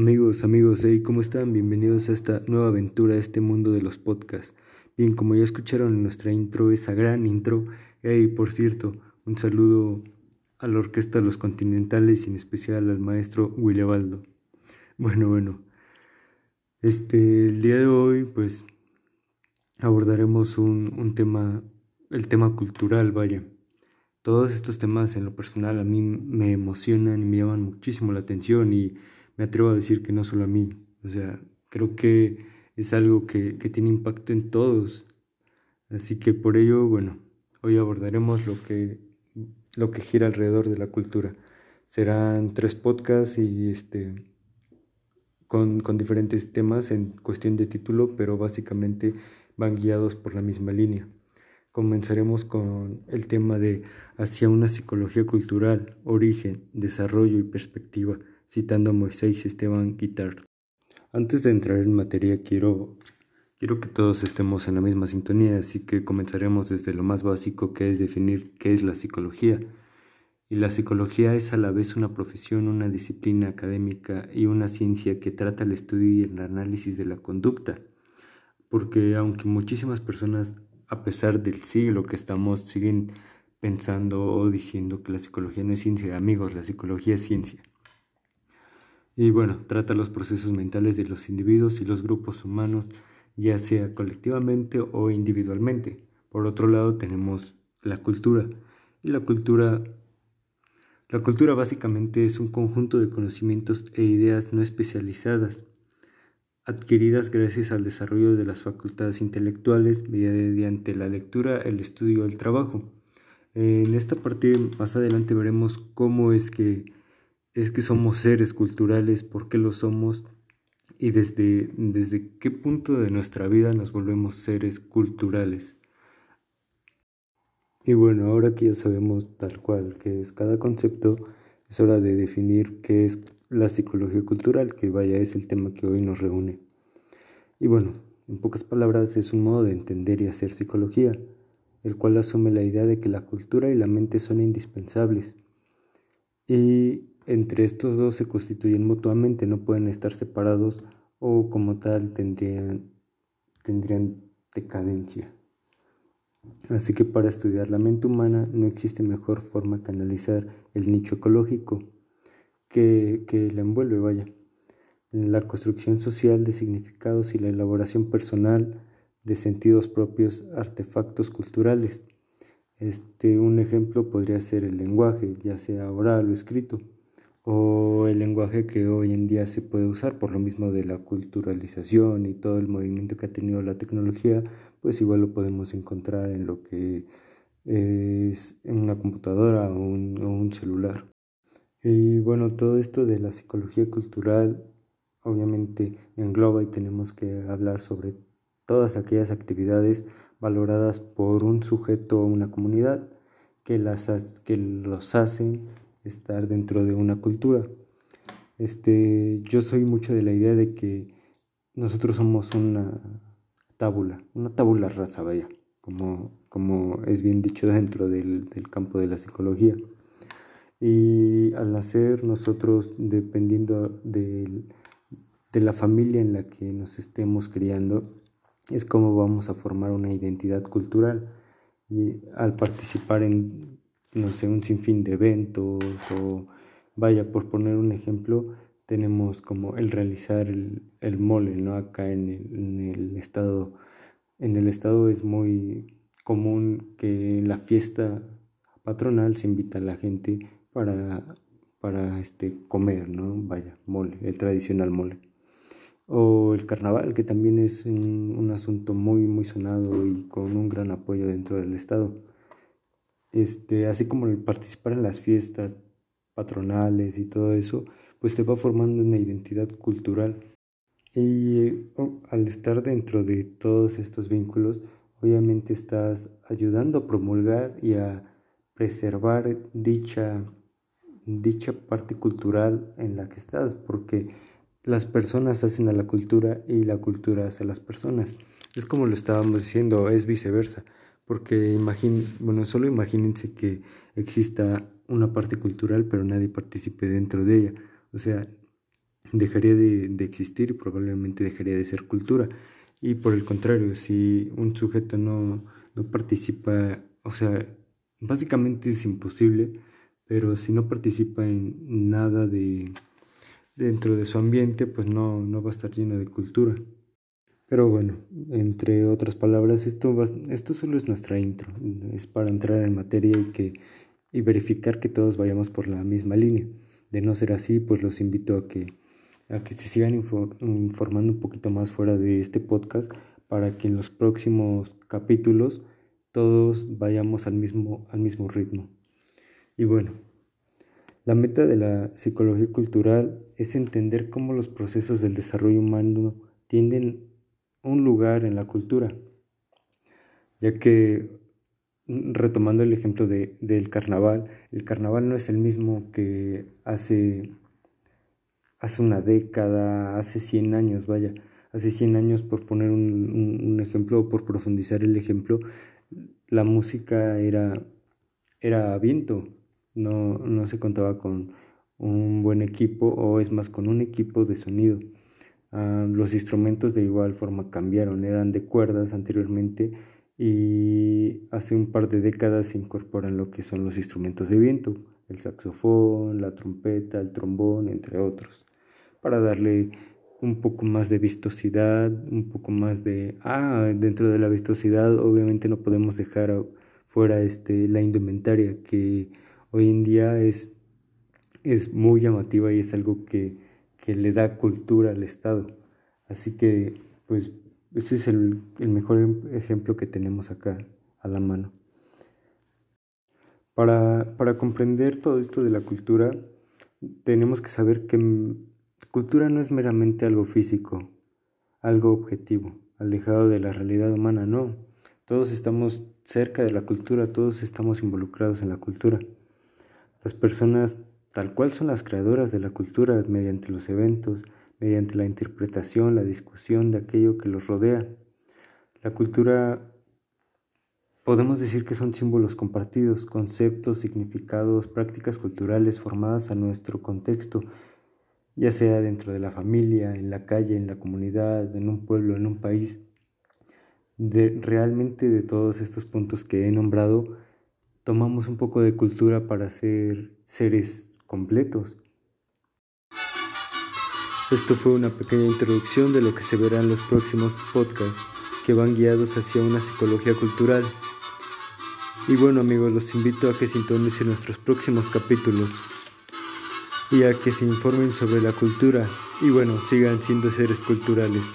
Amigos, amigos, hey, ¿cómo están? Bienvenidos a esta nueva aventura, a este mundo de los podcasts. Bien, como ya escucharon en nuestra intro, esa gran intro, hey, por cierto, un saludo a la Orquesta Los Continentales y en especial al maestro Baldo. Bueno, bueno, este, el día de hoy, pues, abordaremos un, un tema, el tema cultural, vaya. Todos estos temas en lo personal a mí me emocionan y me llaman muchísimo la atención y me atrevo a decir que no solo a mí, o sea, creo que es algo que, que tiene impacto en todos. Así que por ello, bueno, hoy abordaremos lo que, lo que gira alrededor de la cultura. Serán tres podcasts y este, con, con diferentes temas en cuestión de título, pero básicamente van guiados por la misma línea. Comenzaremos con el tema de hacia una psicología cultural, origen, desarrollo y perspectiva citando a Moisés Esteban Guitart. Antes de entrar en materia, quiero, quiero que todos estemos en la misma sintonía, así que comenzaremos desde lo más básico, que es definir qué es la psicología. Y la psicología es a la vez una profesión, una disciplina académica y una ciencia que trata el estudio y el análisis de la conducta. Porque aunque muchísimas personas, a pesar del siglo que estamos, siguen pensando o diciendo que la psicología no es ciencia, amigos, la psicología es ciencia. Y bueno, trata los procesos mentales de los individuos y los grupos humanos, ya sea colectivamente o individualmente. Por otro lado tenemos la cultura. Y la cultura la cultura básicamente es un conjunto de conocimientos e ideas no especializadas, adquiridas gracias al desarrollo de las facultades intelectuales mediante la lectura, el estudio el trabajo. En esta parte más adelante veremos cómo es que es que somos seres culturales, por qué lo somos y desde, desde qué punto de nuestra vida nos volvemos seres culturales. Y bueno, ahora que ya sabemos tal cual que es cada concepto, es hora de definir qué es la psicología cultural, que vaya es el tema que hoy nos reúne. Y bueno, en pocas palabras es un modo de entender y hacer psicología, el cual asume la idea de que la cultura y la mente son indispensables. Y entre estos dos se constituyen mutuamente, no pueden estar separados o como tal tendrían, tendrían decadencia. Así que para estudiar la mente humana no existe mejor forma que analizar el nicho ecológico que, que la envuelve, vaya. La construcción social de significados y la elaboración personal de sentidos propios, artefactos culturales. Este, un ejemplo podría ser el lenguaje, ya sea oral o escrito o el lenguaje que hoy en día se puede usar por lo mismo de la culturalización y todo el movimiento que ha tenido la tecnología, pues igual lo podemos encontrar en lo que es una computadora o un, celular. Y bueno, todo esto de la psicología cultural obviamente engloba y tenemos que hablar sobre todas aquellas actividades valoradas por un sujeto o una comunidad que, las, que los hacen estar dentro de una cultura. Este, yo soy mucho de la idea de que nosotros somos una tábula, una tábula rasa, vaya, como, como es bien dicho dentro del, del campo de la psicología. Y al nacer nosotros, dependiendo de, de la familia en la que nos estemos criando, es como vamos a formar una identidad cultural. Y al participar en no sé, un sinfín de eventos o vaya, por poner un ejemplo, tenemos como el realizar el, el mole, ¿no? Acá en el, en el, estado, en el estado es muy común que en la fiesta patronal se invita a la gente para, para este, comer, ¿no? Vaya, mole, el tradicional mole. O el carnaval, que también es un, un asunto muy, muy sonado y con un gran apoyo dentro del estado este, así como el participar en las fiestas patronales y todo eso, pues te va formando una identidad cultural. Y oh, al estar dentro de todos estos vínculos, obviamente estás ayudando a promulgar y a preservar dicha, dicha parte cultural en la que estás, porque las personas hacen a la cultura y la cultura hace a las personas. Es como lo estábamos diciendo, es viceversa. Porque imagín, bueno, solo imagínense que exista una parte cultural, pero nadie participe dentro de ella. O sea, dejaría de, existir y probablemente dejaría de ser cultura. Y por el contrario, si un sujeto no, no participa, o sea, básicamente es imposible, pero si no participa en nada de dentro de su ambiente, pues no, no va a estar lleno de cultura. Pero bueno, entre otras palabras, esto, esto solo es nuestra intro, es para entrar en materia y, que, y verificar que todos vayamos por la misma línea. De no ser así, pues los invito a que, a que se sigan informando un poquito más fuera de este podcast para que en los próximos capítulos todos vayamos al mismo, al mismo ritmo. Y bueno, la meta de la psicología cultural es entender cómo los procesos del desarrollo humano tienden un lugar en la cultura, ya que retomando el ejemplo de, del carnaval, el carnaval no es el mismo que hace, hace una década, hace 100 años, vaya, hace 100 años por poner un, un, ejemplo o por profundizar el ejemplo, la música era, era viento, no, no se contaba con un buen equipo o es más con un equipo de sonido. Ah, los instrumentos de igual forma cambiaron, eran de cuerdas anteriormente y hace un par de décadas se incorporan lo que son los instrumentos de viento, el saxofón, la trompeta, el trombón, entre otros, para darle un poco más de vistosidad, un poco más de... Ah, dentro de la vistosidad obviamente no podemos dejar fuera este, la indumentaria que hoy en día es, es muy llamativa y es algo que que le da cultura al Estado. Así que, pues, ese es el, mejor em, ejemplo que tenemos acá a la mano. Para, para, comprender todo esto de la cultura, tenemos que saber que cultura no es meramente algo físico, algo objetivo, alejado de la realidad humana, no. Todos estamos cerca de la cultura, todos estamos involucrados en la cultura. Las personas tal cual son las creadoras de la cultura mediante los eventos, mediante la interpretación, la discusión de aquello que los rodea. La cultura podemos decir que son símbolos compartidos, conceptos, significados, prácticas culturales formadas a nuestro contexto, ya sea dentro de la familia, en la calle, en la comunidad, en un pueblo, en un país. De, realmente de todos estos puntos que he nombrado, tomamos un poco de cultura para ser seres completos. Esto fue una pequeña introducción de lo que se verá en los próximos podcasts que van guiados hacia una psicología cultural. Y bueno amigos, los invito a que sintonicen nuestros próximos capítulos y a que se informen sobre la cultura y bueno, sigan siendo seres culturales.